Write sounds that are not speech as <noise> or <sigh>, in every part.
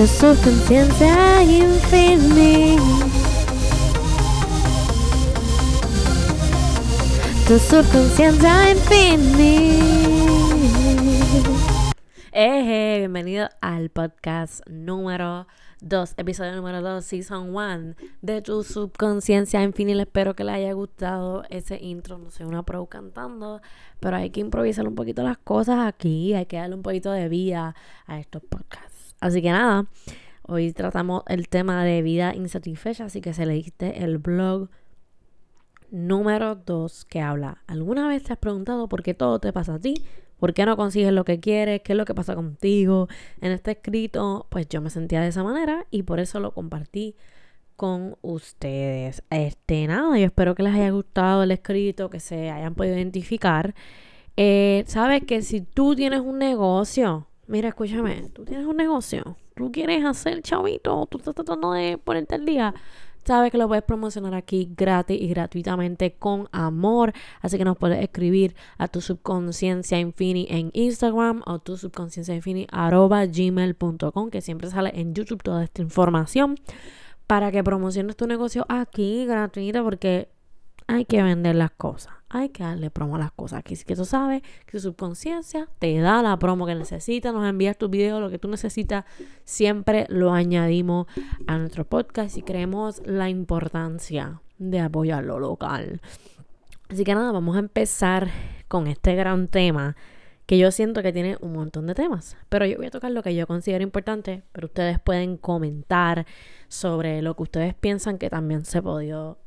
Tu subconsciencia infinita. Tu subconsciencia infinita. Eh, bienvenido al podcast número 2, episodio número 2, season 1 de tu subconsciencia infinita. Espero que les haya gustado ese intro. No sé, una pro cantando, pero hay que improvisar un poquito las cosas aquí. Hay que darle un poquito de vida a estos podcasts. Así que nada, hoy tratamos el tema de vida insatisfecha. Así que se leíste el blog número 2 que habla. ¿Alguna vez te has preguntado por qué todo te pasa a ti? ¿Por qué no consigues lo que quieres? ¿Qué es lo que pasa contigo? En este escrito, pues yo me sentía de esa manera y por eso lo compartí con ustedes. Este, nada, yo espero que les haya gustado el escrito, que se hayan podido identificar. Eh, Sabes que si tú tienes un negocio, mira, escúchame, tú tienes un negocio, tú quieres hacer chavito, tú estás tratando de ponerte al día sabes que lo puedes promocionar aquí gratis y gratuitamente con amor. Así que nos puedes escribir a tu subconsciencia infinity en Instagram o tu subconsciencia infinity arroba gmail.com que siempre sale en YouTube toda esta información para que promociones tu negocio aquí gratuito porque hay que vender las cosas. Hay que darle promo a las cosas. Sí que tú sabes que tu subconsciencia te da la promo que necesitas. Nos envías tu video, lo que tú necesitas. Siempre lo añadimos a nuestro podcast y creemos la importancia de apoyar lo local. Así que nada, vamos a empezar con este gran tema que yo siento que tiene un montón de temas. Pero yo voy a tocar lo que yo considero importante, pero ustedes pueden comentar sobre lo que ustedes piensan que también se podido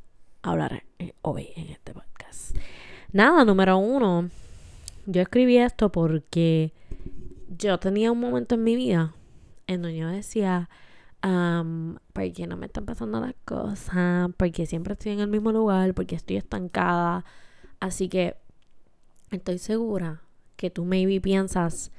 hablar eh, hoy en este podcast. Nada, número uno, yo escribí esto porque yo tenía un momento en mi vida en donde yo decía, um, ¿por qué no me están pasando las cosas? Porque siempre estoy en el mismo lugar, porque estoy estancada. Así que estoy segura que tú maybe piensas,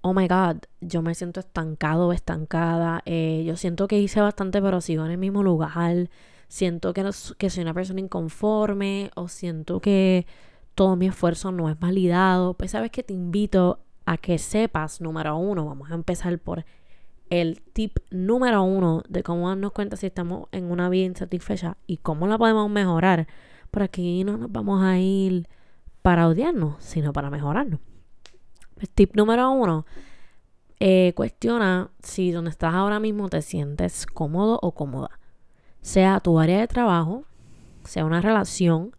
oh my god, yo me siento estancado o estancada. Eh, yo siento que hice bastante, pero sigo en el mismo lugar siento que, que soy una persona inconforme o siento que todo mi esfuerzo no es validado, pues sabes que te invito a que sepas, número uno, vamos a empezar por el tip número uno de cómo darnos cuenta si estamos en una vida insatisfecha y cómo la podemos mejorar. Por aquí no nos vamos a ir para odiarnos, sino para mejorarnos. El tip número uno, eh, cuestiona si donde estás ahora mismo te sientes cómodo o cómoda sea tu área de trabajo, sea una relación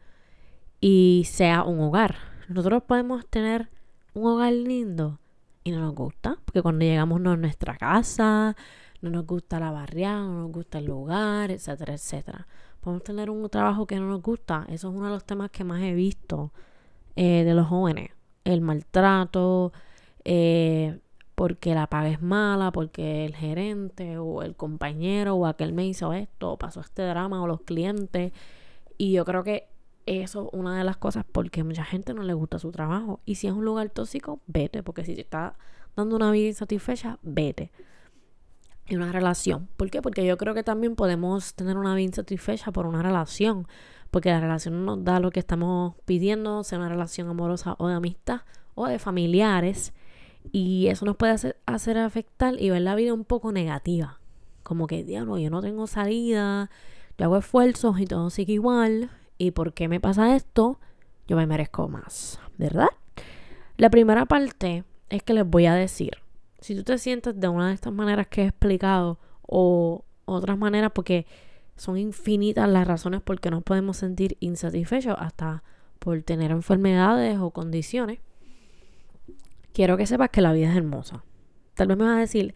y sea un hogar. Nosotros podemos tener un hogar lindo y no nos gusta, porque cuando llegamos no es nuestra casa, no nos gusta la barriada, no nos gusta el lugar, etcétera, etcétera. Podemos tener un trabajo que no nos gusta. Eso es uno de los temas que más he visto eh, de los jóvenes. El maltrato, eh, porque la paga es mala, porque el gerente o el compañero o aquel me hizo esto, o pasó este drama, o los clientes. Y yo creo que eso es una de las cosas porque mucha gente no le gusta su trabajo. Y si es un lugar tóxico, vete, porque si te está dando una vida insatisfecha, vete. Y una relación. ¿Por qué? Porque yo creo que también podemos tener una vida insatisfecha por una relación. Porque la relación nos da lo que estamos pidiendo, sea una relación amorosa o de amistad o de familiares. Y eso nos puede hacer, afectar y ver la vida un poco negativa. Como que, diablo, yo no tengo salida, yo hago esfuerzos y todo sigue igual. ¿Y por qué me pasa esto? Yo me merezco más, ¿verdad? La primera parte es que les voy a decir, si tú te sientes de una de estas maneras que he explicado o otras maneras porque son infinitas las razones por qué nos podemos sentir insatisfechos hasta por tener enfermedades o condiciones quiero que sepas que la vida es hermosa. Tal vez me vas a decir,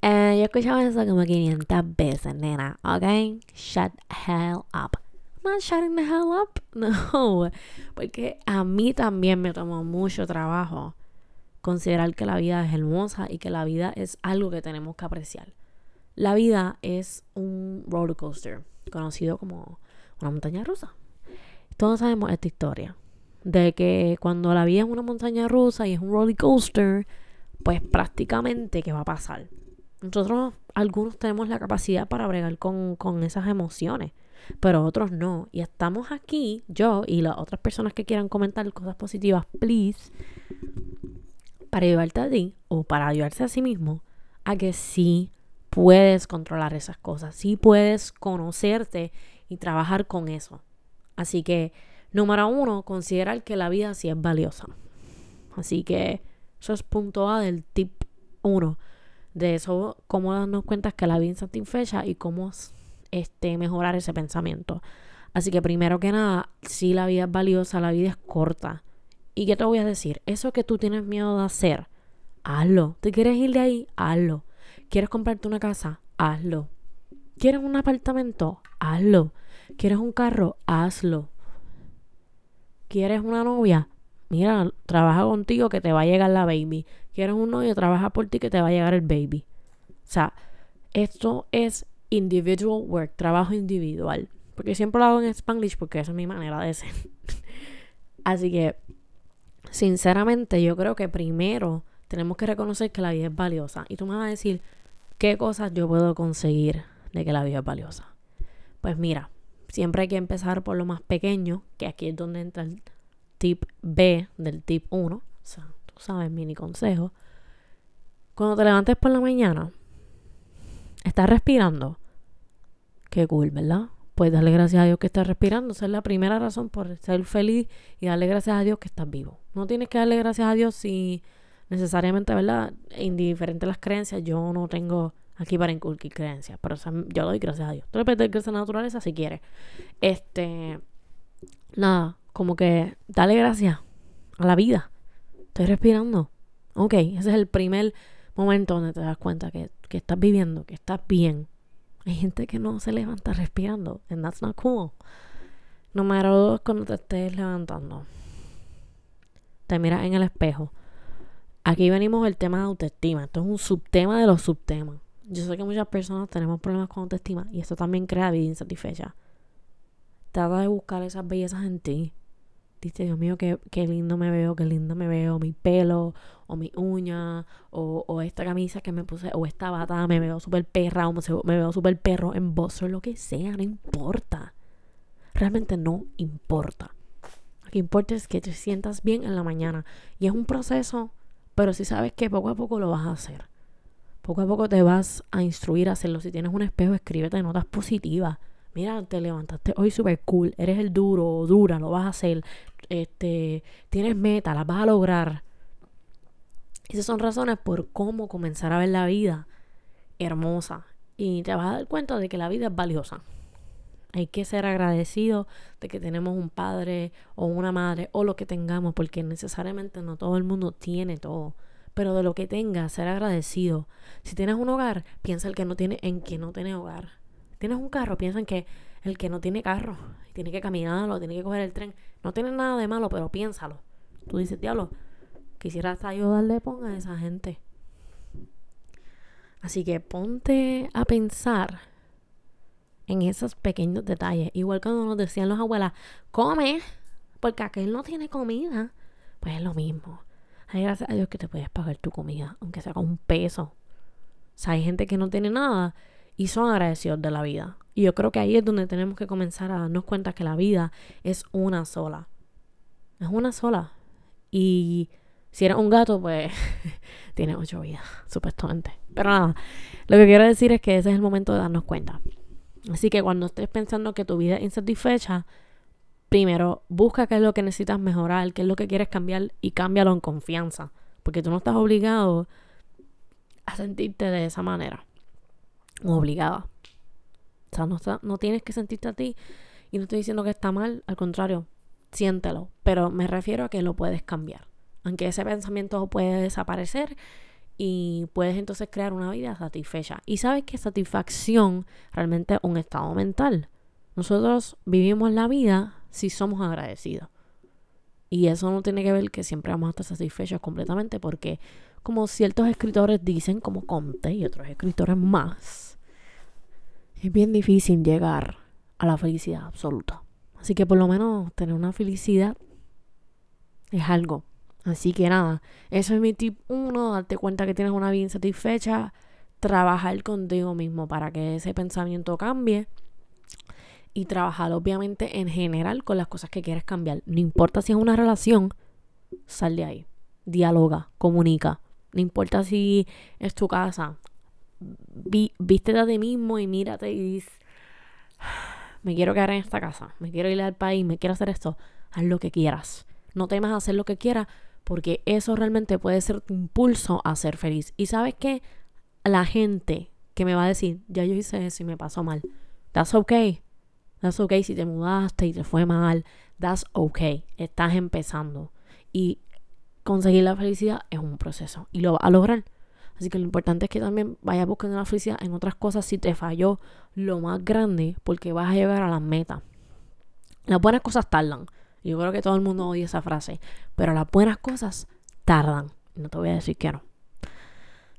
eh, yo he escuchado eso como 500 veces, nena, ¿ok? Shut hell up. I'm not shutting the hell up. <laughs> No, porque a mí también me tomó mucho trabajo considerar que la vida es hermosa y que la vida es algo que tenemos que apreciar. La vida es un roller coaster, conocido como una montaña rusa. Todos sabemos esta historia de que cuando la vida es una montaña rusa y es un roller coaster, pues prácticamente, ¿qué va a pasar? Nosotros, algunos tenemos la capacidad para bregar con, con esas emociones, pero otros no. Y estamos aquí, yo y las otras personas que quieran comentar cosas positivas, please, para ayudarte a ti o para ayudarse a sí mismo a que sí puedes controlar esas cosas, sí puedes conocerte y trabajar con eso. Así que, número uno, considerar que la vida sí es valiosa. Así que eso es punto A del tip uno. De eso, cómo darnos cuenta que la vida es satisfecha y cómo este, mejorar ese pensamiento. Así que primero que nada, si la vida es valiosa, la vida es corta. ¿Y qué te voy a decir? Eso que tú tienes miedo de hacer, hazlo. ¿Te quieres ir de ahí? Hazlo. ¿Quieres comprarte una casa? Hazlo. ¿Quieres un apartamento? Hazlo. ¿Quieres un carro? Hazlo. ¿Quieres una novia? Mira, trabaja contigo que te va a llegar la baby. ¿Quieres un novio? Trabaja por ti que te va a llegar el baby. O sea, esto es individual work, trabajo individual. Porque siempre lo hago en Spanglish porque esa es mi manera de ser. <laughs> Así que, sinceramente, yo creo que primero tenemos que reconocer que la vida es valiosa. Y tú me vas a decir, ¿qué cosas yo puedo conseguir de que la vida es valiosa? Pues mira, siempre hay que empezar por lo más pequeño, que aquí es donde entra el tip B del tip 1. O sea, tú sabes, mini consejo. Cuando te levantes por la mañana, estás respirando. Qué cool, ¿verdad? Pues darle gracias a Dios que estás respirando. Esa es la primera razón por ser feliz y darle gracias a Dios que estás vivo. No tienes que darle gracias a Dios si necesariamente, ¿verdad? Indiferente a las creencias, yo no tengo aquí para inculcar creencias, pero yo doy gracias a Dios. Tú le puedes dar gracias a la naturaleza si quieres. Este, nada, como que dale gracias a la vida. Estoy respirando. Ok, ese es el primer momento donde te das cuenta que, que estás viviendo, que estás bien. Hay gente que no se levanta respirando, and that's not cool. Número dos, cuando te estés levantando, te miras en el espejo Aquí venimos el tema de autoestima. Esto es un subtema de los subtemas. Yo sé que muchas personas tenemos problemas con autoestima y esto también crea vida insatisfecha. Trata de buscar esas bellezas en ti. Dice, Dios mío, qué, qué lindo me veo, qué lindo me veo, mi pelo, o mi uña, o, o esta camisa que me puse, o esta bata, me veo súper perra, o me, veo súper perro en voz, o lo que sea, no importa. Realmente no importa. Lo que importa es que te sientas bien en la mañana. Y es un proceso pero si sabes que poco a poco lo vas a hacer. Poco a poco te vas a instruir a hacerlo. Si tienes un espejo, escríbete notas positivas. Mira, te levantaste hoy súper cool. Eres el duro o dura, lo vas a hacer. Este, tienes meta, las vas a lograr. Esas son razones por cómo comenzar a ver la vida hermosa. Y te vas a dar cuenta de que la vida es valiosa. Hay que ser agradecido de que tenemos un padre o una madre o lo que tengamos, porque necesariamente no todo el mundo tiene todo. Pero de lo que tengas, ser agradecido. Si tienes un hogar, piensa el que no tiene, en que no tiene hogar. Tienes un carro, piensa en que el que no tiene carro, tiene que caminarlo, tiene que coger el tren. No tiene nada de malo, pero piénsalo. Tú dices, diablo, quisiera hasta ponga a esa gente. Así que ponte a pensar en esos pequeños detalles. Igual cuando nos decían los abuelas, come, porque aquel no tiene comida. Pues es lo mismo. Hay gracias a Dios que te puedes pagar tu comida, aunque sea con un peso. O sea, hay gente que no tiene nada y son agradecidos de la vida. Y yo creo que ahí es donde tenemos que comenzar a darnos cuenta que la vida es una sola. Es una sola. Y si eres un gato, pues <laughs> tiene ocho vidas, supuestamente. Pero nada, lo que quiero decir es que ese es el momento de darnos cuenta. Así que cuando estés pensando que tu vida es insatisfecha, primero busca qué es lo que necesitas mejorar, qué es lo que quieres cambiar y cámbialo en confianza. Porque tú no estás obligado a sentirte de esa manera. O obligada. O sea, no, no tienes que sentirte a ti. Y no estoy diciendo que está mal, al contrario, siéntelo. Pero me refiero a que lo puedes cambiar. Aunque ese pensamiento puede desaparecer y puedes entonces crear una vida satisfecha. Y sabes que satisfacción realmente es un estado mental. Nosotros vivimos la vida si somos agradecidos. Y eso no tiene que ver que siempre vamos a estar satisfechos completamente porque como ciertos escritores dicen, como Conte y otros escritores más, es bien difícil llegar a la felicidad absoluta. Así que por lo menos tener una felicidad es algo Así que nada, eso es mi tip 1, darte cuenta que tienes una vida insatisfecha, trabajar contigo mismo para que ese pensamiento cambie y trabajar obviamente en general con las cosas que quieres cambiar. No importa si es una relación, sal de ahí, dialoga, comunica. No importa si es tu casa, vi, viste de ti mismo y mírate y dices, me quiero quedar en esta casa, me quiero ir al país, me quiero hacer esto, haz lo que quieras. No temas hacer lo que quieras porque eso realmente puede ser tu impulso a ser feliz. Y sabes que la gente que me va a decir, ya yo hice eso y me pasó mal, that's okay. That's okay si te mudaste y te fue mal. That's okay. Estás empezando. Y conseguir la felicidad es un proceso y lo vas a lograr. Así que lo importante es que también vayas buscando la felicidad en otras cosas si te falló lo más grande porque vas a llegar a las metas. Las buenas cosas tardan. Yo creo que todo el mundo odia esa frase. Pero las buenas cosas tardan. No te voy a decir que no.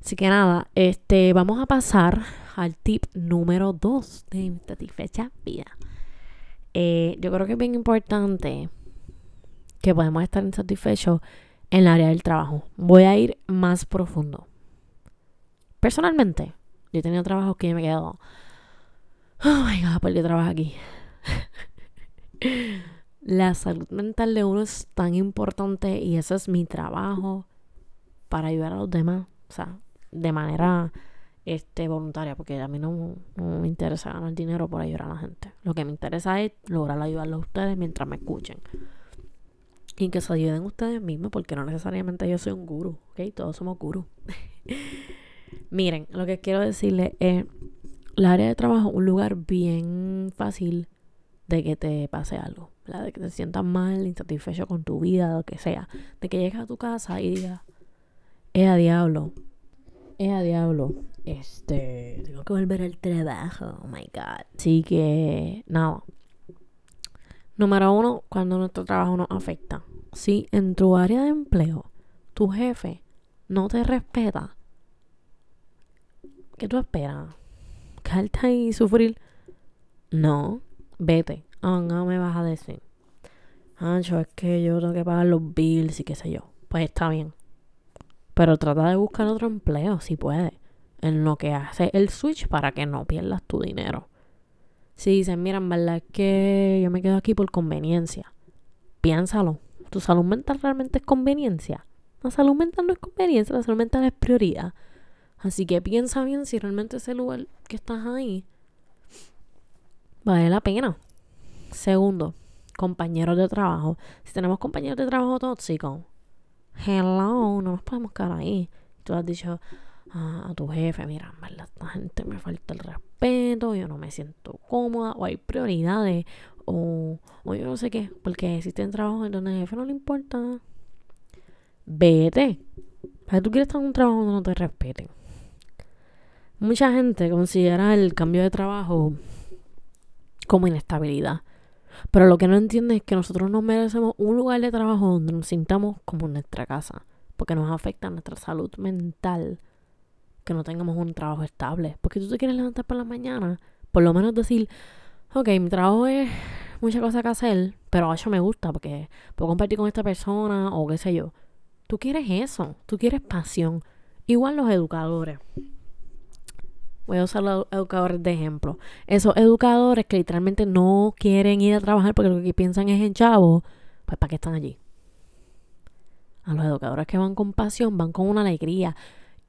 Así que nada, este, vamos a pasar al tip número 2 de satisfecha vida. Eh, yo creo que es bien importante que podemos estar insatisfechos en el área del trabajo. Voy a ir más profundo. Personalmente, yo he tenido trabajos que me he quedado. Oh my god, ¿por qué trabajo aquí? <laughs> La salud mental de uno es tan importante y ese es mi trabajo para ayudar a los demás. O sea, de manera este, voluntaria, porque a mí no, me interesa ganar dinero por ayudar a la gente. Lo que me interesa es lograr ayudarlos a ustedes mientras me escuchen. Y que se ayuden ustedes mismos, porque no necesariamente yo soy un guru, ¿ok? Todos somos gurus. <laughs> Miren, lo que quiero decirles es, la área de trabajo es un lugar bien fácil de que te pase algo, de que te sientas mal, insatisfecho con tu vida, lo que sea, de que llegues a tu casa y digas, es a diablo, es a diablo, este, tengo que volver al trabajo, oh my god. Así que, nada. Número uno, cuando nuestro trabajo nos afecta. Si en tu área de empleo tu jefe no te respeta, ¿Qué tú esperas? ¿Quedarte ahí y sufrir? No, vete. Ah, no me vas a decir. Ancho, es que yo tengo que pagar los bills y qué sé yo. Pues está bien. Pero trata de buscar otro empleo si puedes. En lo que hace el switch para que no pierdas tu dinero. Si dicen, mira, en verdad es que yo me quedo aquí por conveniencia. Piénsalo. ¿Tu salud mental realmente es conveniencia? La salud mental no es conveniencia, la salud mental es prioridad. Así que piensa bien si realmente ese lugar que estás ahí vale la pena. Segundo, compañeros de trabajo. Si tenemos compañeros de trabajo tóxicos, hello, no nos podemos quedar ahí. Tú has dicho a tu jefe, mira, esta gente me falta el respeto, yo no me siento cómoda, o hay prioridades, o, o yo no sé qué, porque existen trabajos en donde al jefe no le importa. Vete. ¿Para tú quieres estar en un trabajo donde no te respeten? Mucha gente considera el cambio de trabajo como inestabilidad. Pero lo que no entiende es que nosotros nos merecemos un lugar de trabajo donde nos sintamos como nuestra casa. Porque nos afecta nuestra salud mental que no tengamos un trabajo estable. Porque tú te quieres levantar por la mañana, por lo menos decir, ok, mi trabajo es mucha cosa que hacer, pero eso me gusta porque puedo compartir con esta persona o qué sé yo. Tú quieres eso, tú quieres pasión. Igual los educadores. Voy a usar los educadores de ejemplo. Esos educadores que literalmente no quieren ir a trabajar porque lo que piensan es en chavo, pues ¿para qué están allí? A los educadores que van con pasión, van con una alegría.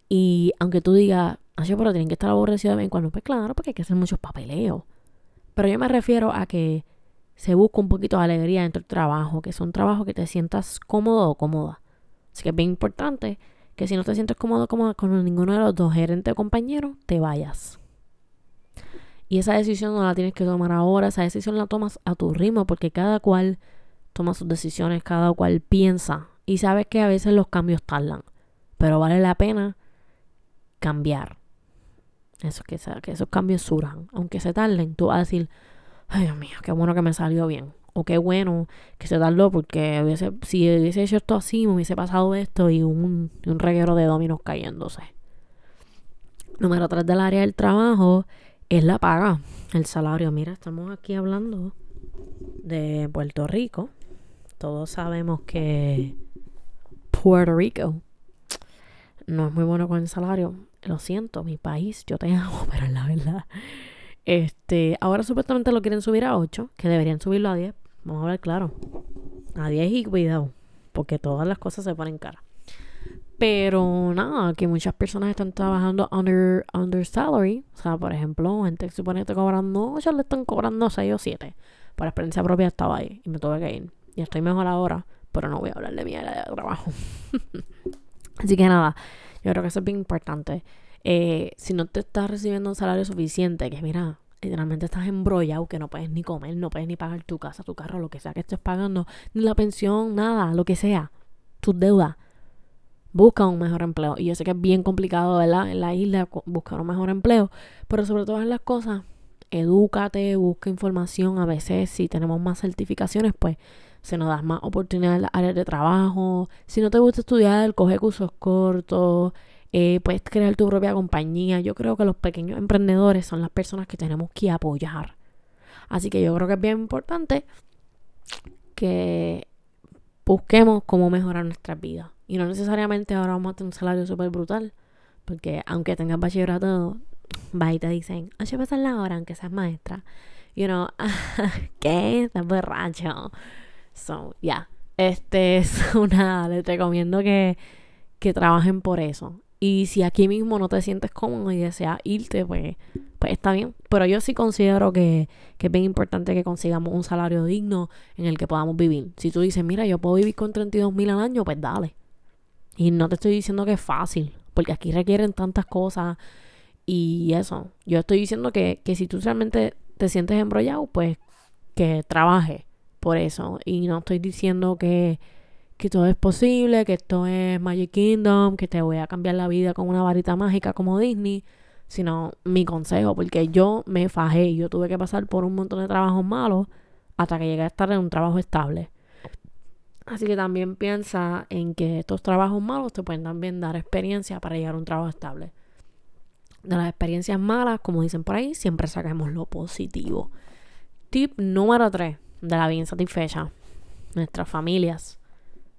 Y aunque tú digas, yo pero tienen que estar aborrecidos de vez en cuando, pues claro, porque hay que hacer muchos papeleos. Pero yo me refiero a que se busca un poquito de alegría dentro del trabajo, que es un trabajo que te sientas cómodo o cómoda. Así que es bien importante que si no te sientes cómodo, cómoda con ninguno de los dos gerentes o compañeros, te vayas. Y esa decisión no la tienes que tomar ahora, esa decisión la tomas a tu ritmo, porque cada cual toma sus decisiones, cada cual piensa. Y sabes que a veces los cambios tardan, pero vale la pena cambiar. Eso que, que esos cambios surjan, aunque se tarden, tú vas a decir, ay Dios mío, qué bueno que me salió bien o qué bueno que se tardó porque hubiese, si hubiese hecho esto así, me hubiese pasado esto y un, un reguero de dominos cayéndose. Número 3 del área del trabajo es la paga, el salario. Mira, estamos aquí hablando de Puerto Rico. Todos sabemos que Puerto Rico no es muy bueno con el salario. Lo siento, mi país, yo te amo, <laughs> pero la verdad. Este, ahora supuestamente lo quieren subir a 8, que deberían subirlo a 10, Vamos a hablar claro. A 10 y cuidado, porque todas las cosas se ponen cara. Pero nada, que muchas personas están trabajando under, under salary. O sea, por ejemplo, gente que supone que está cobrando 8, le están cobrando 6 o 7. Por experiencia propia estaba ahí y me tuve que ir. Y estoy mejor ahora, pero no voy a hablar de mi área de trabajo. <laughs> Así que nada, yo creo que eso es bien importante. Eh, si no te estás recibiendo un salario suficiente, que mira, literalmente estás embrollado, que no puedes ni comer, no puedes ni pagar tu casa, tu carro, lo que sea que estés pagando, ni la pensión, nada, lo que sea, tus deudas. Busca un mejor empleo. Y yo sé que es bien complicado, ¿verdad? En la isla buscar un mejor empleo. Pero sobre todas las cosas, edúcate, busca información. A veces, si tenemos más certificaciones, pues se nos da más oportunidades en las áreas de trabajo. Si no te gusta estudiar, coge cursos cortos. Eh, puedes crear tu propia compañía. Yo creo que los pequeños emprendedores son las personas que tenemos que apoyar. Así que yo creo que es bien importante que busquemos cómo mejorar nuestras vidas. Y no necesariamente ahora vamos a tener un salario súper brutal. Porque aunque tengas bachillerato, va y te dicen, oye, pasar la hora aunque seas maestra. You know, <laughs> ¿qué? Estás borracho. So, ya. Yeah. Este <laughs> es una. Les recomiendo que, que trabajen por eso. Y si aquí mismo no te sientes cómodo y deseas irte, pues, pues está bien. Pero yo sí considero que, que es bien importante que consigamos un salario digno en el que podamos vivir. Si tú dices, mira, yo puedo vivir con 32 mil al año, pues dale. Y no te estoy diciendo que es fácil, porque aquí requieren tantas cosas y eso. Yo estoy diciendo que, que si tú realmente te sientes embrollado, pues que trabaje por eso. Y no estoy diciendo que que todo es posible, que esto es Magic Kingdom, que te voy a cambiar la vida con una varita mágica como Disney, sino mi consejo, porque yo me fajé yo tuve que pasar por un montón de trabajos malos hasta que llegué a estar en un trabajo estable. Así que también piensa en que estos trabajos malos te pueden también dar experiencia para llegar a un trabajo estable. De las experiencias malas, como dicen por ahí, siempre saquemos lo positivo. Tip número 3 de la bien satisfecha. Nuestras familias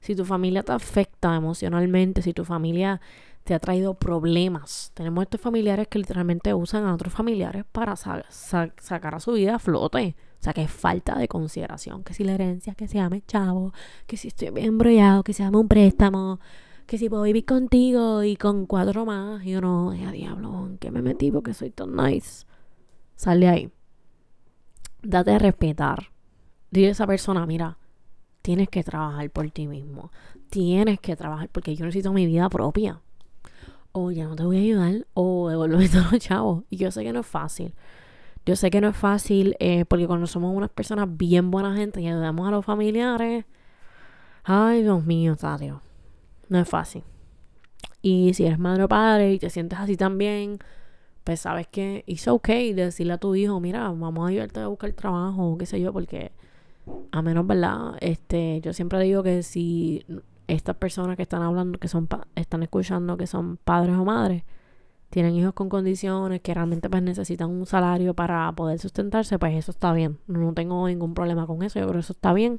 si tu familia te afecta emocionalmente, si tu familia te ha traído problemas. Tenemos estos familiares que literalmente usan a otros familiares para sacar a su vida a flote. O sea, que es falta de consideración. Que si la herencia, que se llame chavo, que si estoy bien embrollado, que se llame un préstamo, que si puedo vivir contigo y con cuatro más. Y uno, ya diablo, ¿en qué me metí porque soy tan nice? Sale ahí. Date a respetar. Dile a esa persona, mira, tienes que trabajar por ti mismo. Tienes que trabajar porque yo necesito mi vida propia. O ya no te voy a ayudar o devuélveme <laughs> todos los chavos. Y yo sé que no es fácil. Yo sé que no es fácil eh, porque cuando somos unas personas bien buena gente y ayudamos a los familiares, ay Dios mío, Tadio, no es fácil. Y si eres madre o padre y te sientes así también, pues sabes que es ok decirle a tu hijo, mira, vamos a ayudarte a buscar trabajo o qué sé yo, porque a menos, ¿verdad? Este, yo siempre digo que si estas personas que están hablando, que son están escuchando, que son padres o madres, tienen hijos con condiciones, que realmente pues necesitan un salario para poder sustentarse, pues eso está bien. No tengo ningún problema con eso, yo creo que eso está bien.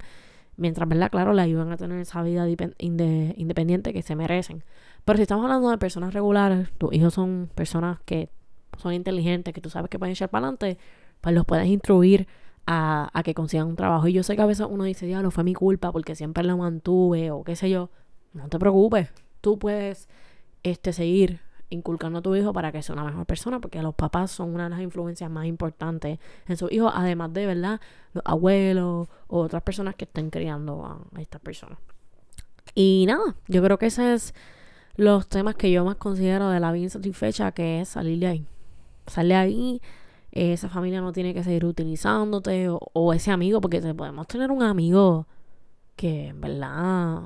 Mientras, ¿verdad? Claro, le ayudan a tener esa vida independiente que se merecen. Pero si estamos hablando de personas regulares, tus hijos son personas que son inteligentes, que tú sabes que pueden echar para adelante, pues los puedes instruir a, que consigan un trabajo. Y yo sé que a veces uno dice, no fue mi culpa porque siempre lo mantuve o qué sé yo. No te preocupes, tú puedes este, seguir inculcando a tu hijo para que sea una mejor persona, porque los papás son una de las influencias más importantes en su hijo, además de, ¿verdad?, los abuelos o otras personas que estén criando a, estas personas. Y nada, yo creo que ese es los temas que yo más considero de la vida insatisfecha, que es salir de ahí. Salir de ahí esa familia no tiene que seguir utilizándote o, ese amigo, porque podemos tener un amigo que en verdad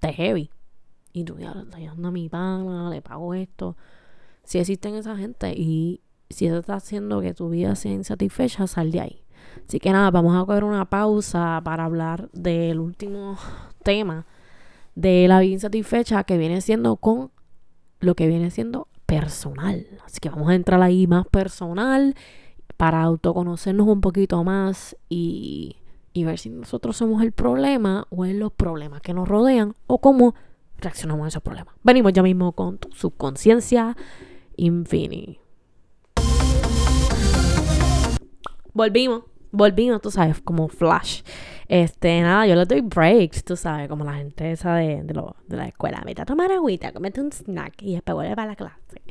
te heavy. Y tú, ya, estoy dando a mi pana, le pago esto. Si existen esa gente y si eso está haciendo que tu vida sea insatisfecha, sal de ahí. Así que nada, vamos a coger una pausa para hablar del último tema de la vida insatisfecha que viene siendo con lo que viene siendo personal. Así que vamos a entrar ahí más personal para autoconocernos un poquito más y, ver si nosotros somos el problema o es los problemas que nos rodean o cómo reaccionamos a esos problemas. Venimos ya mismo con tu subconsciencia infinity. Volvimos, volvimos, tú sabes, como flash. Este, nada, yo le doy breaks, tú sabes, como la gente esa de, de, lo, de la escuela. Vete a tomar agüita, comete un snack y después vuelve para la clase.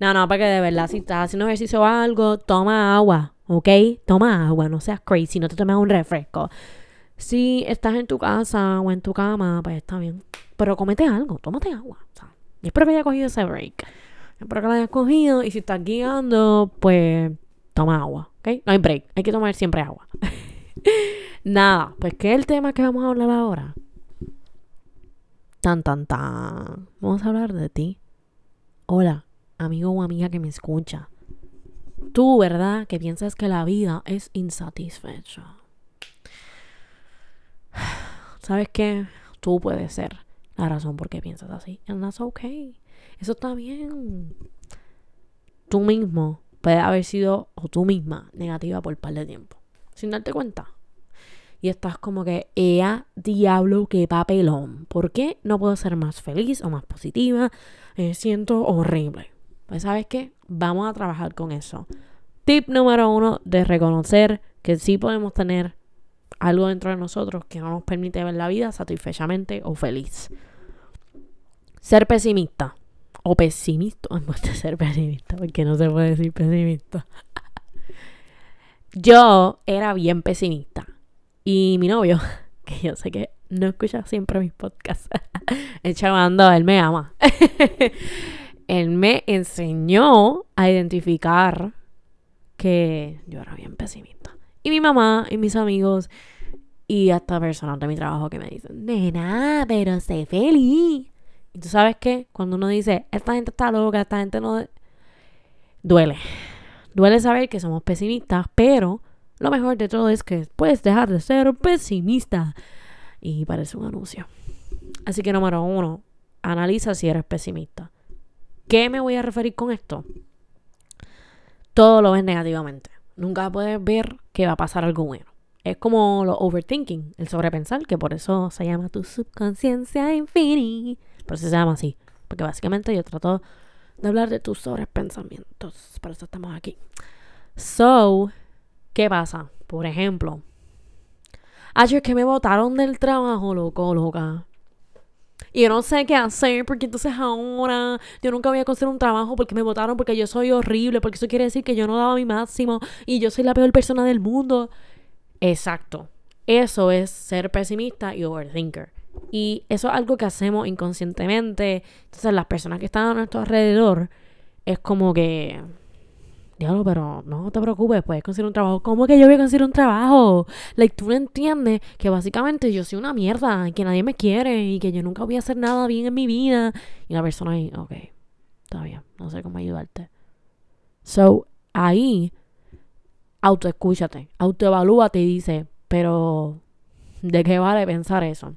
No, no, porque de verdad, si estás haciendo ejercicio o algo, toma agua, ¿ok? Toma agua, no seas crazy, no te tomes un refresco. Si estás en tu casa o en tu cama, pues está bien. Pero comete algo, tómate agua. O sea, espero que hayas cogido ese break. Espero que lo hayas cogido. Y si estás guiando, pues toma agua, ¿ok? No hay break, hay que tomar siempre agua. <laughs> Nada, pues ¿qué es el tema que vamos a hablar ahora? Tan, tan, tan. Vamos a hablar de ti. Hola, amigo o amiga que me escucha. Tú, ¿verdad? Que piensas que la vida es insatisfecha. ¿Sabes qué? Tú puedes ser la razón por qué piensas así. And that's okay. Eso está bien. Tú mismo puedes haber sido, o tú misma, negativa por un par de tiempo. Sin darte cuenta. Y estás como que, ea, diablo, qué papelón. ¿Por qué no puedo ser más feliz o más positiva? Siento horrible. Pues, ¿sabes qué? Vamos a trabajar con eso. Tip número uno de reconocer que sí podemos tener algo dentro de nosotros que no nos permite ver la vida satisfechamente o feliz. Ser pesimista o pesimista, <laughs> en vez de ser pesimista, porque no se puede decir pesimista. Yo era bien pesimista y mi novio, <laughs> que yo sé que no escucha siempre mis podcasts, <laughs> el chavando, él me ama. <laughs> él me enseñó a identificar que yo era bien pesimista. Y mi mamá y mis amigos y hasta personas de mi trabajo que me dicen, nena, pero sé feliz. Y tú sabes qué, cuando uno dice, esta gente está loca, esta gente no... Duele. Duele saber que somos pesimistas, pero lo mejor de todo es que puedes dejar de ser pesimista. Y parece un anuncio. Así que número uno, analiza si eres pesimista. ¿Qué me voy a referir con esto? Todo lo ves negativamente. Nunca puedes ver que va a pasar algo bueno. Es como lo overthinking, el sobrepensar, que por eso se llama tu subconsciencia infinita. Por eso se llama así. Porque básicamente yo trato de hablar de tus sobrepensamientos. Por eso estamos aquí. So, ¿qué pasa? Por ejemplo, ayer que me botaron del trabajo, loco, loca. Y yo no sé qué hacer porque entonces ahora yo nunca voy a conseguir un trabajo porque me votaron porque yo soy horrible, porque eso quiere decir que yo no daba mi máximo y yo soy la peor persona del mundo. Exacto. Eso es ser pesimista y overthinker. Y eso es algo que hacemos inconscientemente. Entonces las personas que están a nuestro alrededor es como que... Diablo, pero no te preocupes, puedes conseguir un trabajo. ¿Cómo que yo voy a conseguir un trabajo? Like, tú no entiendes que básicamente yo soy una mierda, que nadie me quiere y que yo nunca voy a hacer nada bien en mi vida. Y la persona ahí, ok, está bien, no sé cómo ayudarte. So, ahí autoescúchate, autoevalúate y dice, pero ¿de qué vale pensar eso?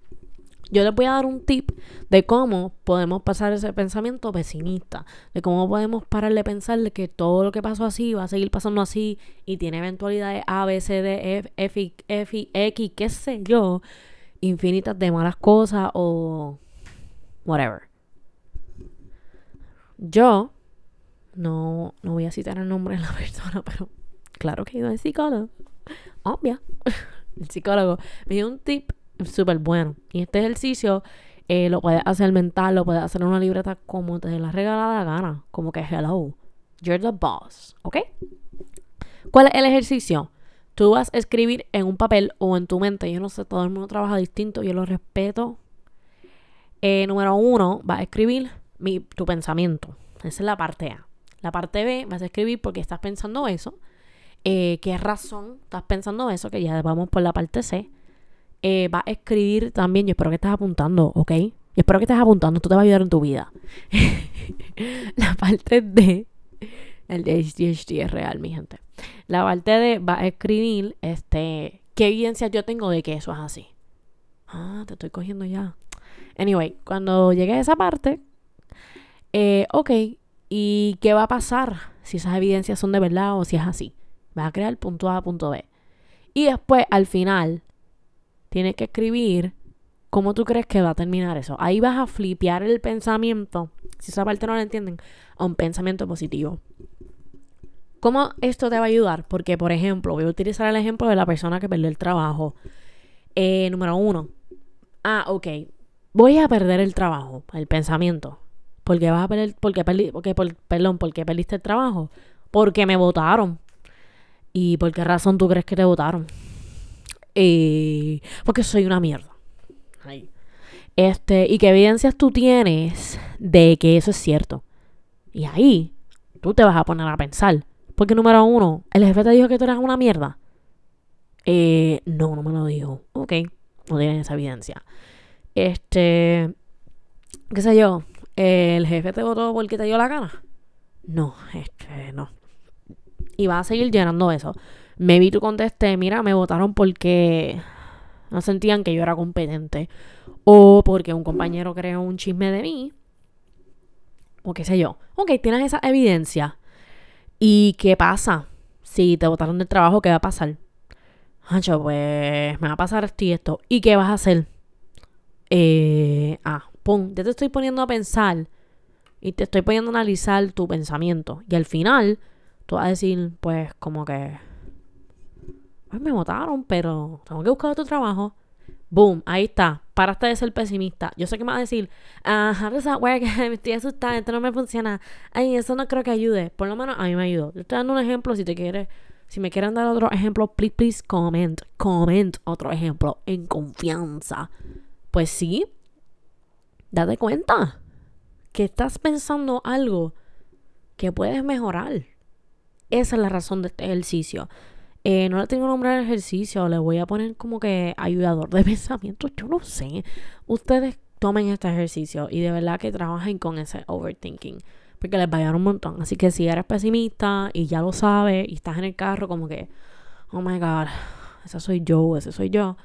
Yo les voy a dar un tip de cómo podemos pasar ese pensamiento pesimista, de cómo podemos parar de pensar de que todo lo que pasó así va a seguir pasando así y tiene eventualidades A, B, C, D, F, F, F, X, qué sé yo, infinitas de malas cosas o whatever. Yo no, no voy a citar el nombre de la <laughs> persona, pero claro que iba al psicólogo. Obvia. <laughs> El psicólogo me dio un tip súper bueno. Y este ejercicio eh, lo puedes hacer mental, lo puedes hacer en una libreta como te dé la regalada gana. Como que hello, you're the boss. ¿Ok? ¿Cuál es el ejercicio? Tú vas a escribir en un papel o en tu mente. Yo no sé, todo el mundo trabaja distinto, yo lo respeto. Eh, número uno, vas a escribir mi, tu pensamiento. Esa es la parte A. La parte B, vas a escribir porque estás pensando eso eh, qué razón estás pensando eso, que ya vamos por la parte C. Eh, va a escribir también, yo espero que estés apuntando, ¿ok? Yo espero que estés apuntando, esto te va a ayudar en tu vida. <laughs> la parte D, el ADHD es real, mi gente. La parte D va a escribir, este, qué evidencia yo tengo de que eso es así. Ah, te estoy cogiendo ya. Anyway, cuando llegue a esa parte, eh, ok, ¿y qué va a pasar si esas evidencias son de verdad o si es así? Vas a crear punto A, punto B. Y después, al final, tienes que escribir cómo tú crees que va a terminar eso. Ahí vas a flipear el pensamiento, si esa parte no la entienden, a un pensamiento positivo. ¿Cómo esto te va a ayudar? Porque, por ejemplo, voy a utilizar el ejemplo de la persona que perdió el trabajo. Eh, número uno. Ah, ok. Voy a perder el trabajo, el pensamiento. ¿Por qué vas a perder? Porque perdí, porque, por, perdón, ¿por qué perdiste el trabajo? Porque me votaron. ¿Y por qué razón tú crees que te votaron? Eh, porque soy una mierda. Este, y qué evidencias tú tienes de que eso es cierto. Y ahí tú te vas a poner a pensar. Porque número uno, el jefe te dijo que tú eras una mierda. Eh, no, no me lo dijo. Ok, no tienes esa evidencia. Este, qué sé yo, el jefe te votó porque te dio la gana. No, este, no. Y va a seguir llenando eso. Maybe tú contesté, mira, me votaron porque no sentían que yo era competente. O porque un compañero creó un chisme de mí. O qué sé yo. Ok, tienes esa evidencia. ¿Y qué pasa? Si te votaron del trabajo, ¿qué va a pasar? Ancho, pues me va a pasar esto y esto. ¿Y qué vas a hacer? Eh, ah, pum, ya te estoy poniendo a pensar y te estoy poniendo a analizar tu pensamiento. Y al final, tú vas a decir, pues, como que, pues me votaron, pero tengo que buscar otro trabajo. Boom, ahí está. Paraste de ser pesimista. Yo sé que me vas a decir, ah, how does that me estoy asustada, esto no me funciona. Ay, eso no creo que ayude. Por lo menos a mí me ayudó. Yo estoy dando un ejemplo. Si te quieres, si me quieren dar otro ejemplo, please, please comment. Comment otro ejemplo en confianza. Pues sí, date cuenta que estás pensando algo que puedes mejorar. Esa es la razón de este ejercicio. Eh, no le tengo nombre al ejercicio, le voy a poner como que ayudador de <laughs> pensamiento. Yo no sé. Ustedes tomen este ejercicio y de verdad que trabajen con ese overthinking. Porque les va a ayudar un montón. Así que si eres pesimista y ya lo sabes y estás en el carro como que, oh my god, esa soy yo, ese soy yo.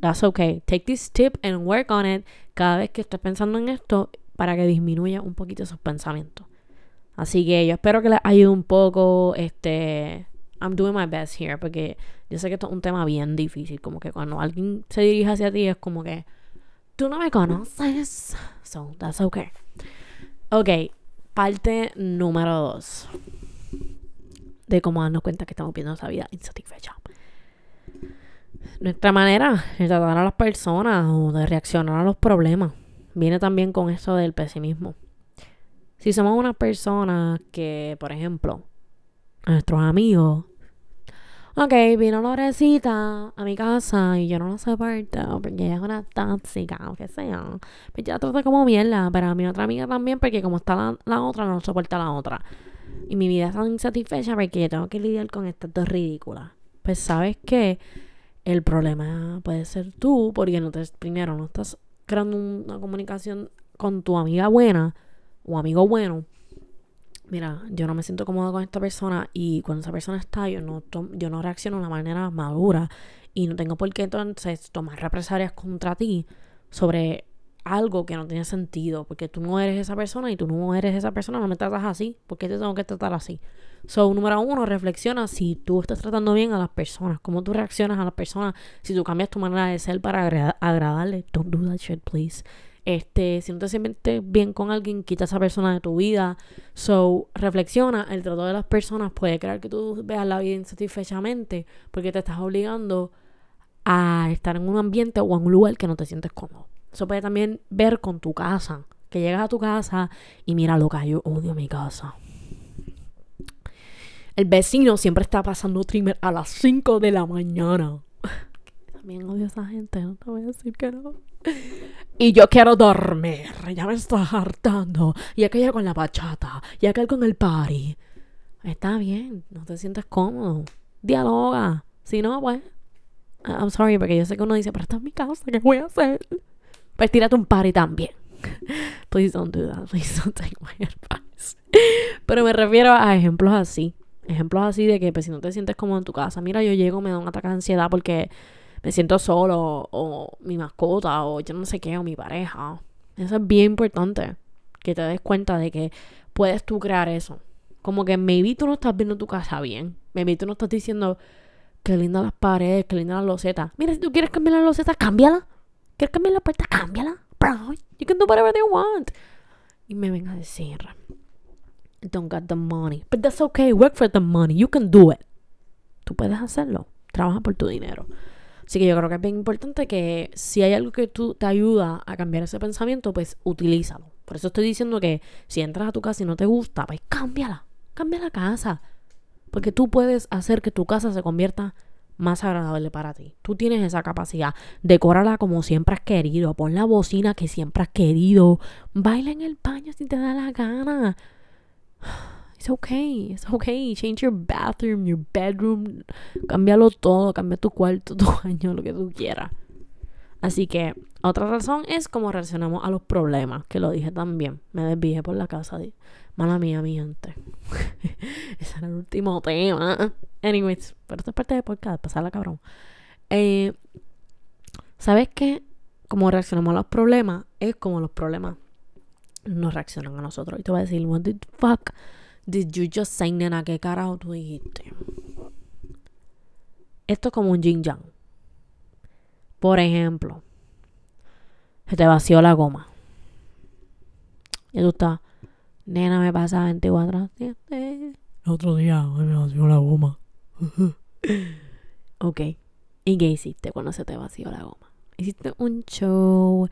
That's okay. Take this tip and work on it cada vez que estés pensando en esto para que disminuya un poquito esos pensamientos. Así que yo espero que les ayude un poco. Este, I'm doing my best here porque yo sé que esto es un tema bien difícil. Como que cuando alguien se dirige hacia ti es como que tú no me conoces. So that's okay. Ok, parte número dos de cómo darnos cuenta que estamos viendo esa vida insatisfecha. Nuestra manera de tratar a las personas o de reaccionar a los problemas viene también con esto del pesimismo. Si somos una persona que, por ejemplo, nuestros amigos, ok, vino Lorecita a mi casa y yo no lo soporto porque ella es una tóxica o que sea, pues ya trata como mierda, pero a mi otra amiga también porque como está la, la otra, no soporta la otra. Y mi vida está insatisfecha porque yo tengo que lidiar con estas dos ridículas. Pues sabes que el problema puede ser tú porque no te, primero no estás creando una comunicación con tu amiga buena o amigo bueno, mira, yo no me siento cómoda con esta persona y cuando esa persona está, yo no, yo no reacciono de una manera madura y no tengo por qué entonces tomar represalias contra ti sobre algo que no tiene sentido, porque tú no eres esa persona y tú no eres esa persona, no me tratas así, porque te tengo que tratar así? So, número uno, reflexiona si tú estás tratando bien a las personas, cómo tú reaccionas a las personas, si tú cambias tu manera de ser para agradarle, don't do that shit, please. Este, si no te sientes bien con alguien, quita a esa persona de tu vida. So, reflexiona, el trato de las personas puede crear que tú veas la vida insatisfechamente, porque te estás obligando a estar en un ambiente o en un lugar que no te sientes cómodo. Eso puede también ver con tu casa. Que llegas a tu casa y mira, loca, yo odio mi casa. El vecino siempre está pasando trimmer a las 5 de la mañana. También odio a esa gente, no te voy a decir que no. Y yo quiero dormir, ya me está hartando. Y aquella con la bachata, y aquel con el party. Está bien, no te sientes cómodo. Dialoga. Si no, pues. I'm sorry, porque yo sé que uno dice, pero esta es mi casa, ¿qué voy a hacer? Pues tírate un party también. <laughs> Please don't do that. Please don't take my advice. Pero me refiero a ejemplos así. Ejemplos así de que pues, si no te sientes como en tu casa, mira, yo llego, me da un ataque de ansiedad porque me siento solo, o mi mascota, o yo no sé qué, o mi pareja. Eso es bien importante. Que te des cuenta de que puedes tú crear eso. Como que maybe tú no estás viendo tu casa bien. Maybe tú no estás diciendo qué lindas las paredes, qué lindas las losetas. Mira, si tú quieres cambiar la loseta, cámbiala. ¿Quieres cambiar la puerta? Cámbiala. Bro, you can do whatever they want. Y me venga a decir, don't got the money. But that's okay. Work for the money. You can do it. Tú puedes hacerlo. Trabaja por tu dinero. Así que yo creo que es bien importante que si hay algo que tú te ayuda a cambiar ese pensamiento, pues utilízalo. Por eso estoy diciendo que si entras a tu casa y no te gusta, pues cámbiala. Cambia la casa. Porque tú puedes hacer que tu casa se convierta más agradable para ti. Tú tienes esa capacidad. Decórala como siempre has querido. Pon la bocina que siempre has querido. Baila en el baño si te da la gana. It's okay, it's okay. Change your bathroom, your bedroom. Cámbialo todo. Cambia tu cuarto, <laughs> tu baño, lo que tú quieras. Así que otra razón es cómo reaccionamos a los problemas, que lo dije también. Me desvié por la casa. De... Mala mía, mi gente. <laughs> Ese era el último tema. Anyways, pero esta es parte de podcast, pasarla cabrón. Eh, ¿Sabes qué? Cómo reaccionamos a los problemas es como los problemas no reaccionan a nosotros. Y te voy a decir, what the fuck did you just say, nena? ¿Qué carajo tú dijiste? Esto es como un yin yang. Por ejemplo, se te vació la goma. Y tú estás, nena, me pasa 24 El otro día me vació la goma. <laughs> ok. ¿Y qué hiciste cuando se te vació la goma? Hiciste un show,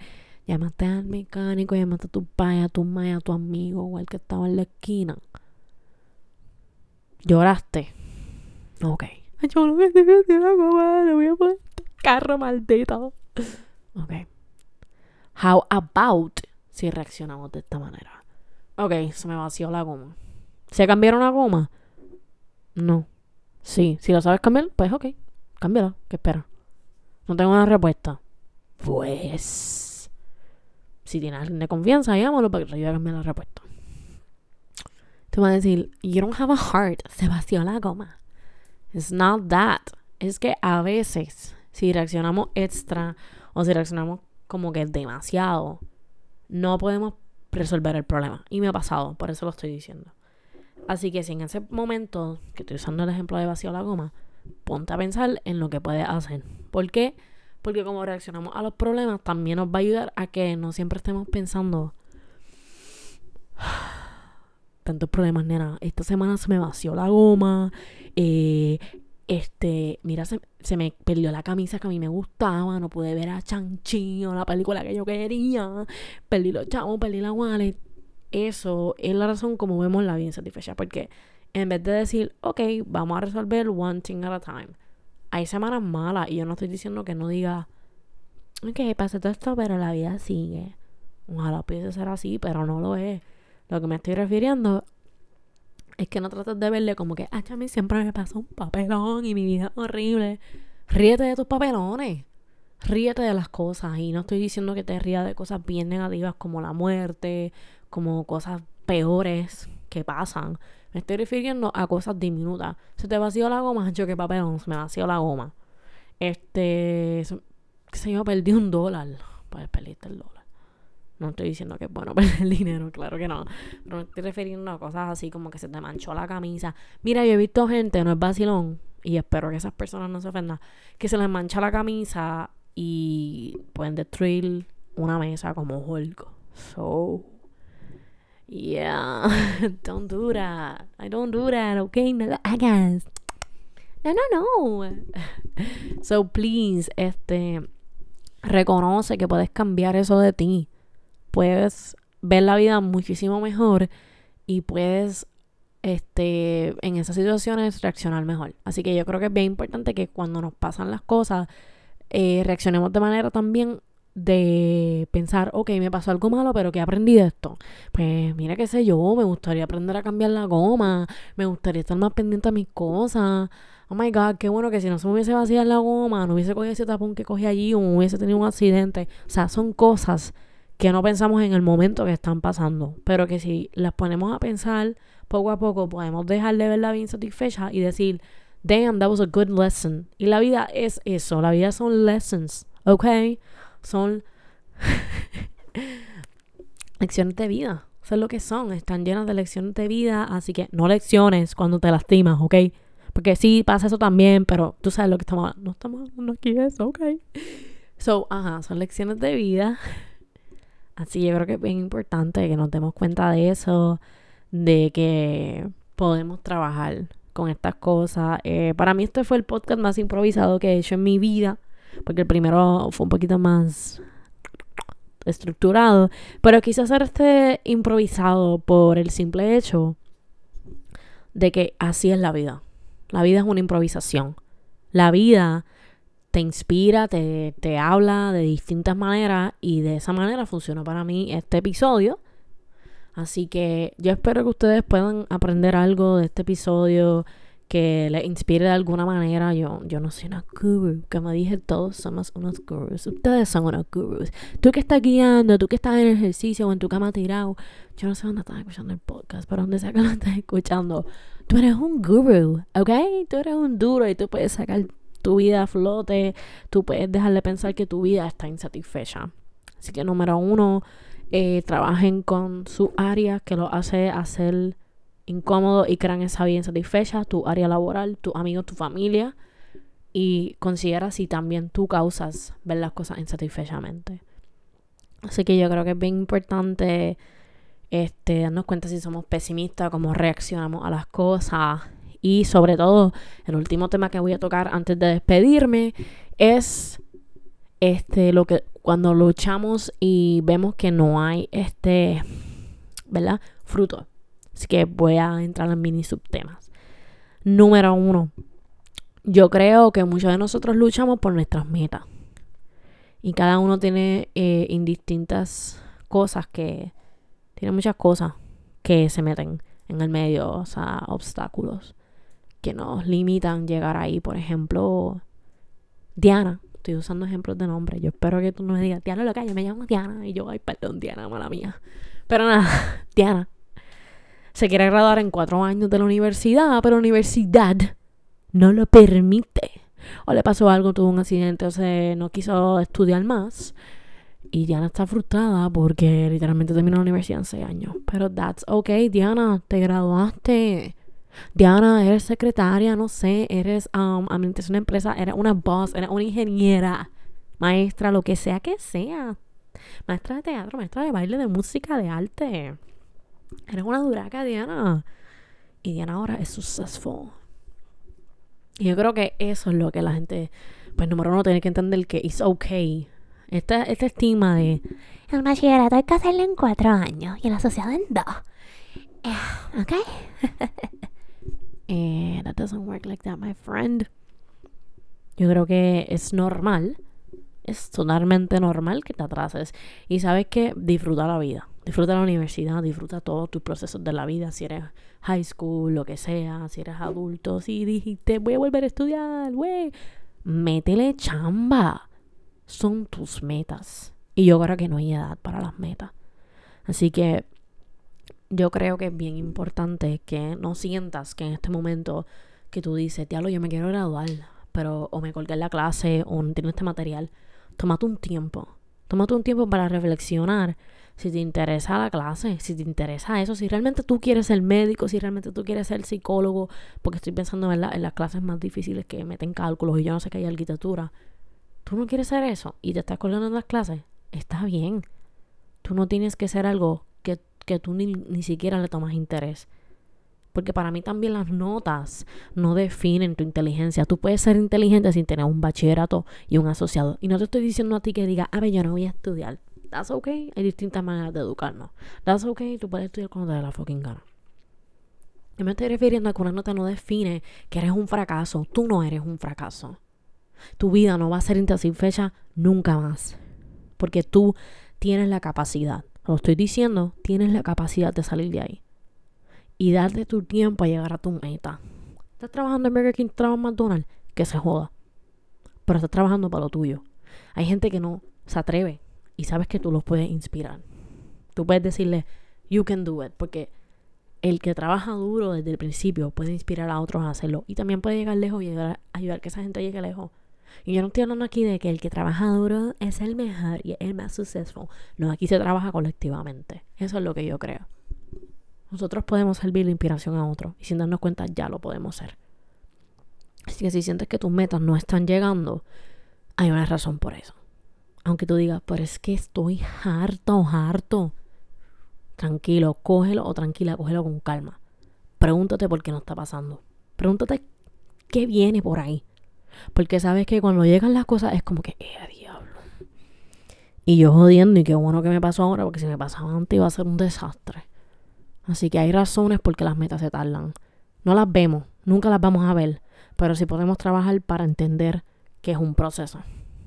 llamaste al mecánico, llamaste a tu padre, a tu madre, a tu amigo o al que estaba en la esquina. Lloraste. Ok. Yo la goma, le voy a poner carro maldito. Ok. How about si reaccionamos de esta manera? Ok, se me vació la goma. ¿Se cambiaron la goma? No. Sí, si lo sabes cambiar, pues ok, cámbiala. ¿Qué espera? No tengo una respuesta. Pues. Si tienes alguien de confianza, llámalo para que te ayude a cambiar la respuesta. Te vas a decir, you don't have a heart. Se vació la goma. It's not that. Es que a veces si reaccionamos extra o si reaccionamos como que demasiado, no podemos resolver el problema. Y me ha pasado, por eso lo estoy diciendo. Así que si en ese momento, que estoy usando el ejemplo de vacío la goma, ponte a pensar en lo que puedes hacer. ¿Por qué? Porque como reaccionamos a los problemas, también nos va a ayudar a que no siempre estemos pensando tantos problemas, nena. Esta semana se me vació la goma. Eh, este, mira, se, me perdió la camisa que a mí me gustaba, no pude ver a Chanchi o la película que yo quería, perdí los chavos, perdí la wallet. Eso es la razón como vemos la vida insatisfecha, porque en vez de decir, ok, vamos a resolver one thing at a time, hay semanas malas y yo no estoy diciendo que no diga, ok, pasé todo esto, pero la vida sigue. Ojalá pudiese ser así, pero no lo es. Lo que me estoy refiriendo es que no trates de verle como que, ah, a mí siempre me pasa un papelón y mi vida es horrible. Ríete de tus papelones. Ríete de las cosas. Y no estoy diciendo que te rías de cosas bien negativas como la muerte, como cosas peores que pasan. Me estoy refiriendo a cosas diminutas. Se te vació la goma, yo que papelón, se me vació la goma. Este, se yo, perdí un dólar. Pues perdiste el dólar. No estoy diciendo que es bueno <laughs> perder dinero, claro que no. Pero me estoy refiriendo a cosas así como que se te manchó la camisa. Mira, yo he visto gente, no es vacilón, y espero que esas personas no se ofendan, que se les mancha la camisa y pueden destruir una mesa como Hulk. So, yeah, <laughs> don't do that. I don't do that, okay? No lo hagas. No, no, no. <laughs> So, please, este, reconoce que puedes cambiar eso de ti puedes ver la vida muchísimo mejor y puedes este, en esas situaciones reaccionar mejor. Así que yo creo que es bien importante que cuando nos pasan las cosas, eh, reaccionemos de manera también de pensar, ok, me pasó algo malo, pero ¿qué aprendí de esto? Pues mira qué sé yo, me gustaría aprender a cambiar la goma, me gustaría estar más pendiente a mis cosas. Oh my God, qué bueno que si no se me hubiese vaciado la goma, no hubiese cogido ese tapón que cogí allí o hubiese tenido un accidente. O sea, son cosas que no pensamos en el momento que están pasando, pero que si las ponemos a pensar poco a poco podemos dejar de ver la vida insatisfecha y decir, damn, that was a good lesson. Y la vida es eso, la vida son lessons, ¿ok? Son <laughs> lecciones de vida, eso es lo que son, están llenas de lecciones de vida, así que no lecciones cuando te lastimas, ¿ok? Porque sí pasa eso también, pero tú sabes lo que estamos no estamos hablando aquí eso, ¿ok? So, ajá, son lecciones de vida <laughs> Así yo creo que es bien importante que nos demos cuenta de eso, de que podemos trabajar con estas cosas. Eh, para mí este fue el podcast más improvisado que he hecho en mi vida. porque el primero fue un poquito más estructurado, pero quise hacer este improvisado por el simple hecho de que así es la vida. La vida es una improvisación. La vida te inspira, te, te habla de distintas maneras y de esa manera funciona para mí este episodio. Así que yo espero que ustedes puedan aprender algo de este episodio que les inspire de alguna manera. Yo, yo no soy una guru, como dije, todos somos unos gurus. Ustedes son unos gurus. Tú que estás guiando, tú que estás en ejercicio o en tu cama tirado, yo no sé dónde estás escuchando el podcast, pero donde sea que lo escuchando, tú eres un guru, ¿ok? Tú eres un duro y tú puedes sacar tu vida flote, tú puedes dejar de pensar que tu vida está insatisfecha. Así que número uno, eh, trabajen con su área que lo hace hacer incómodo y crean esa vida insatisfecha, tu área laboral, tu amigo, tu familia. Y considera si también tú causas ver las cosas insatisfechamente. Así que yo creo que es bien importante este, darnos cuenta si somos pesimistas, cómo reaccionamos a las cosas. Y sobre todo, el último tema que voy a tocar antes de despedirme es este lo que cuando luchamos y vemos que no hay este, ¿verdad? Fruto. Así que voy a entrar en mini subtemas. Número uno, yo creo que muchos de nosotros luchamos por nuestras metas. Y cada uno tiene eh, indistintas cosas que... Tiene muchas cosas que se meten en el medio, o sea, obstáculos que nos limitan llegar ahí. Por ejemplo, Diana. Estoy usando ejemplos de nombre. Yo espero que tú no me digas, Diana, lo que yo me llamo Diana. Y yo, ay, perdón, Diana, mala mía. Pero nada, <laughs> Diana se quiere graduar en cuatro años de la universidad, pero la universidad no lo permite. O le pasó algo, tuvo un accidente, o sea, no quiso estudiar más. Y Diana está frustrada porque literalmente terminó la universidad en seis años. Pero that's okay, Diana, te graduaste. Diana, eres secretaria, no sé, eres um, administración de empresa, eres una boss, eres una ingeniera, maestra, lo que sea que sea. Maestra de teatro, maestra de baile, de música, de arte. Eres una duraca, Diana. Y Diana ahora es successful. Y yo creo que eso es lo que la gente, pues número uno, tiene que entender que it's okay. Esta, este estigma de el bachillerato hay que hacerlo en cuatro años y el asociado en dos. Eh, ¿Ok? <laughs> eh, that doesn't work like that, my friend. Yo creo que es normal, es totalmente normal que te atrases. Y sabes que disfruta la vida. Disfruta la universidad, disfruta todos tus procesos de la vida, si eres high school, lo que sea, si eres adulto, si dijiste voy a volver a estudiar, güey, métele chamba. Son tus metas. Y yo creo que no hay edad para las metas. Así que yo creo que es bien importante que no sientas que en este momento que tú dices, diablo, yo me quiero graduar, pero o me colgué en la clase o no tengo este material. Tómate un tiempo. Tómate un tiempo para reflexionar si te interesa la clase, si te interesa eso, si realmente tú quieres ser médico, si realmente tú quieres ser psicólogo, porque estoy pensando en las clases más difíciles que meten cálculos y yo no sé qué hay arquitectura. Tú no quieres ser eso y te estás colgando en las clases, está bien. Tú no tienes que ser algo que, tú ni, ni siquiera le tomas interés. Porque para mí también las notas no definen tu inteligencia. Tú puedes ser inteligente sin tener un bachillerato y un asociado. Y no te estoy diciendo a ti que diga, a ver, yo no voy a estudiar. That's okay. Hay distintas maneras de educarnos. That's okay. Tú puedes estudiar cuando te dé la fucking gana. Yo me estoy refiriendo a que una nota no define que eres un fracaso. Tú no eres un fracaso. Tu vida no va a ser insatisfecha nunca más. Porque tú tienes la capacidad. Lo estoy diciendo, tienes la capacidad de salir de ahí. Y darte tu tiempo a llegar a tu meta. Estás trabajando en Burger King, trabajas en McDonald's, que se joda. Pero estás trabajando para lo tuyo. Hay gente que no se atreve y sabes que tú los puedes inspirar. Tú puedes decirle, you can do it, porque el que trabaja duro desde el principio puede inspirar a otros a hacerlo y también puede llegar lejos y ayudar a que esa gente llegue lejos. Y yo no estoy hablando aquí de que el que trabaja duro es el mejor y el más successful. No, aquí se trabaja colectivamente. Eso es lo que yo creo. Nosotros podemos servir la inspiración a otros y sin darnos cuenta ya lo podemos ser. Así que si sientes que tus metas no están llegando, hay una razón por eso. Aunque tú digas, pero es que estoy harto, harto. Tranquilo, cógelo o tranquila, cógelo con calma. Pregúntate por qué no está pasando. Pregúntate qué viene por ahí. Porque sabes que cuando llegan las cosas es como que, ¡eh, diablo! Y yo jodiendo, y qué bueno que me pasó ahora, porque si me pasaba antes iba a ser un desastre. Así que hay razones por qué las metas se tardan. No las vemos, nunca las vamos a ver, pero sí podemos trabajar para entender que es un proceso.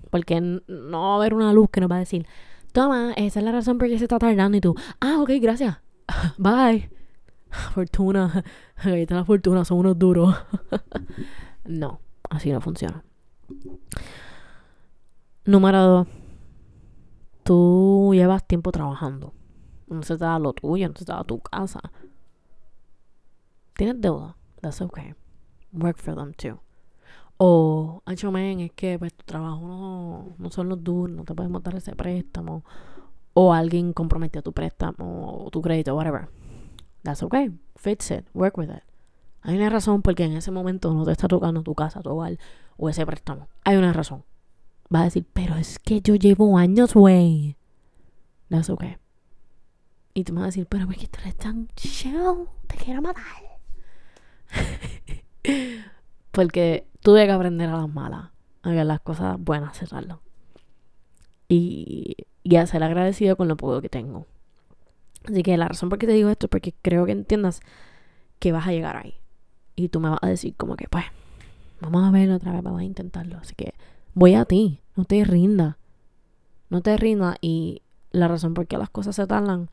Porque no va a haber una luz que nos va a decir, toma, esa es la razón por qué se está tardando y tú, ah, ok, gracias, <laughs> bye. <laughs> Fortuna, <laughs> está la fortuna, son unos duros. no, así no funciona. Número dos, tú llevas tiempo trabajando. No se te da lo tuyo, no se te da tu casa. Tienes deuda, that's okay. Work for them too. O, hecho men, es que pues tu trabajo no, no son los duros, no te podemos dar ese préstamo. O alguien comprometió tu préstamo o tu crédito, whatever. That's okay. Fix it. Work with it. Hay una razón porque en ese momento no te está tocando tu casa, tu hogar o ese préstamo. Hay una razón. Va a decir, pero es que yo llevo años, güey. That's okay. Y tú me vas a decir, pero es que tú eres tan chill, te quiero matar. <laughs> porque tuve que aprender a las malas, a ver las cosas buenas, cerrarlas. Y, y a ser agradecido con lo poco que tengo. Así que la razón por qué te digo esto es porque creo que entiendas que vas a llegar ahí. Y tú me vas a decir como que, pues, vamos a verlo otra vez, vamos a intentarlo. Así que voy a ti, no te rindas. No te rindas y la razón por qué las cosas se tardan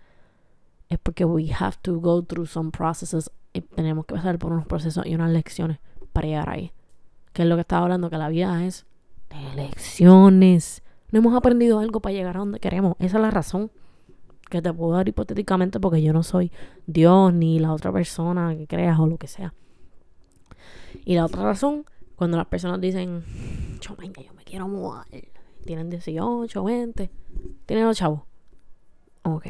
es porque we have to go through some processes y tenemos que pasar por unos procesos y unas lecciones para llegar ahí. Que es lo que estaba hablando, que la vida es de lecciones. No hemos aprendido algo para llegar a donde queremos. Esa es la razón que te puedo dar hipotéticamente porque yo no soy Dios ni la otra persona que creas o lo que sea. Y la otra razón, cuando las personas dicen, yo me quiero mudar, tienen 18, 20, tienen los chavos. Ok.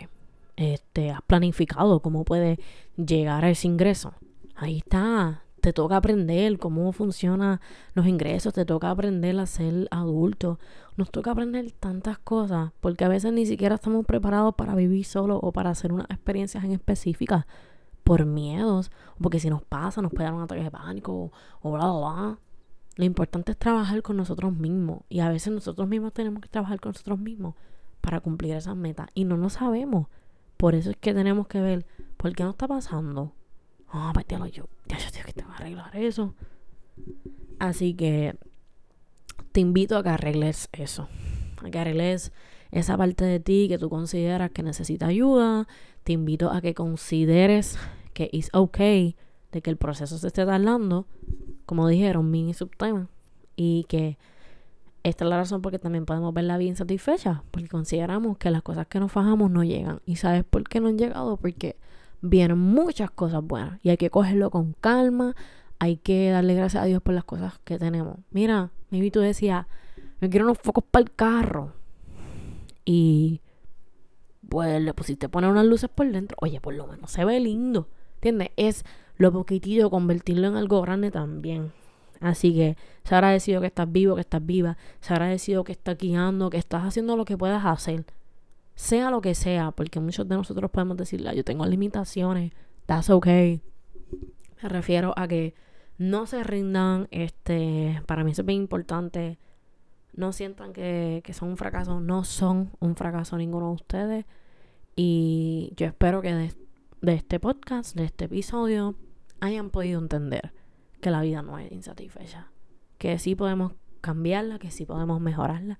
Este, has planificado cómo puede llegar a ese ingreso. Ahí está te toca aprender cómo funcionan los ingresos, te toca aprender a ser adulto, nos toca aprender tantas cosas, porque a veces ni siquiera estamos preparados para vivir solo o para hacer unas experiencias en específicas por miedos, porque si nos pasa nos puede dar un ataque de pánico o bla, bla, bla. Lo importante es trabajar con nosotros mismos y a veces nosotros mismos tenemos que trabajar con nosotros mismos para cumplir esas metas y no lo sabemos. Por eso es que tenemos que ver por qué nos está pasando, Ah, pues yo, ya yo tengo que te a arreglar eso. Así que te invito a que arregles eso. A que arregles esa parte de ti que tú consideras que necesita ayuda. Te invito a que consideres que es okay de que el proceso se esté tardando. Como dijeron, mini subtema. Y que esta es la razón porque también podemos verla bien satisfecha. Porque consideramos que las cosas que nos fajamos no llegan. ¿Y sabes por qué no han llegado? Porque vienen muchas cosas buenas y hay que cogerlo con calma, hay que darle gracias a Dios por las cosas que tenemos. Mira, mi tú decía, me quiero unos focos para el carro y pues le pusiste poner unas luces por dentro. Oye, por lo menos se ve lindo, ¿entiendes? Es lo poquitito convertirlo en algo grande también. Así que se agradecido que estás vivo, que estás viva. Se agradecido que estás guiando, que estás haciendo lo que puedas hacer sea lo que sea, porque muchos de nosotros podemos decirle, yo tengo limitaciones, that's okay. Me refiero a que no se rindan, este, para mí es bien importante. No sientan que, que son un fracaso, no son un fracaso ninguno de ustedes. Y yo espero que de, de este podcast, de este episodio, hayan podido entender que la vida no es insatisfecha. Que sí podemos cambiarla, que sí podemos mejorarla.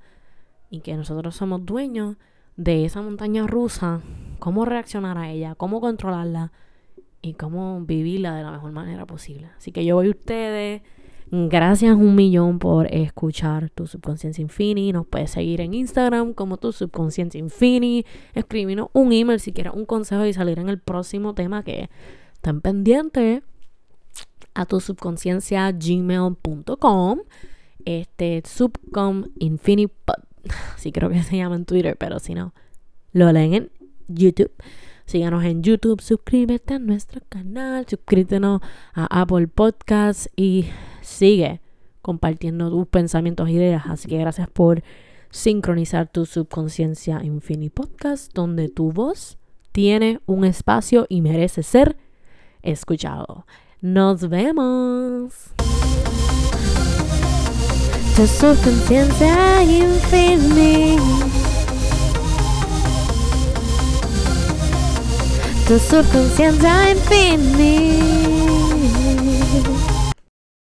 Y que nosotros somos dueños de esa montaña rusa, cómo reaccionar a ella, cómo controlarla y cómo vivirla de la mejor manera posible. Así que yo voy a ustedes. Gracias un millón por escuchar tu subconsciencia infinity. Nos puedes seguir en Instagram como tu subconsciencia infinity. Escribirnos un email si quieres un consejo y salir en el próximo tema que estén pendientes a tu subconsciencia gmail.com. Este subcom infinity <laughs> sí creo que se llama en Twitter, pero si no, lo leen en YouTube. Síganos en YouTube, suscríbete a nuestro canal, suscríbenos a Apple Podcasts y sigue compartiendo tus pensamientos e ideas. Así que gracias por sincronizar tu subconsciencia Infinity Podcast, donde tu voz tiene un espacio y merece ser escuchado. Nos vemos. Tu subconsciencia infinita. Tu subconsciencia infinita.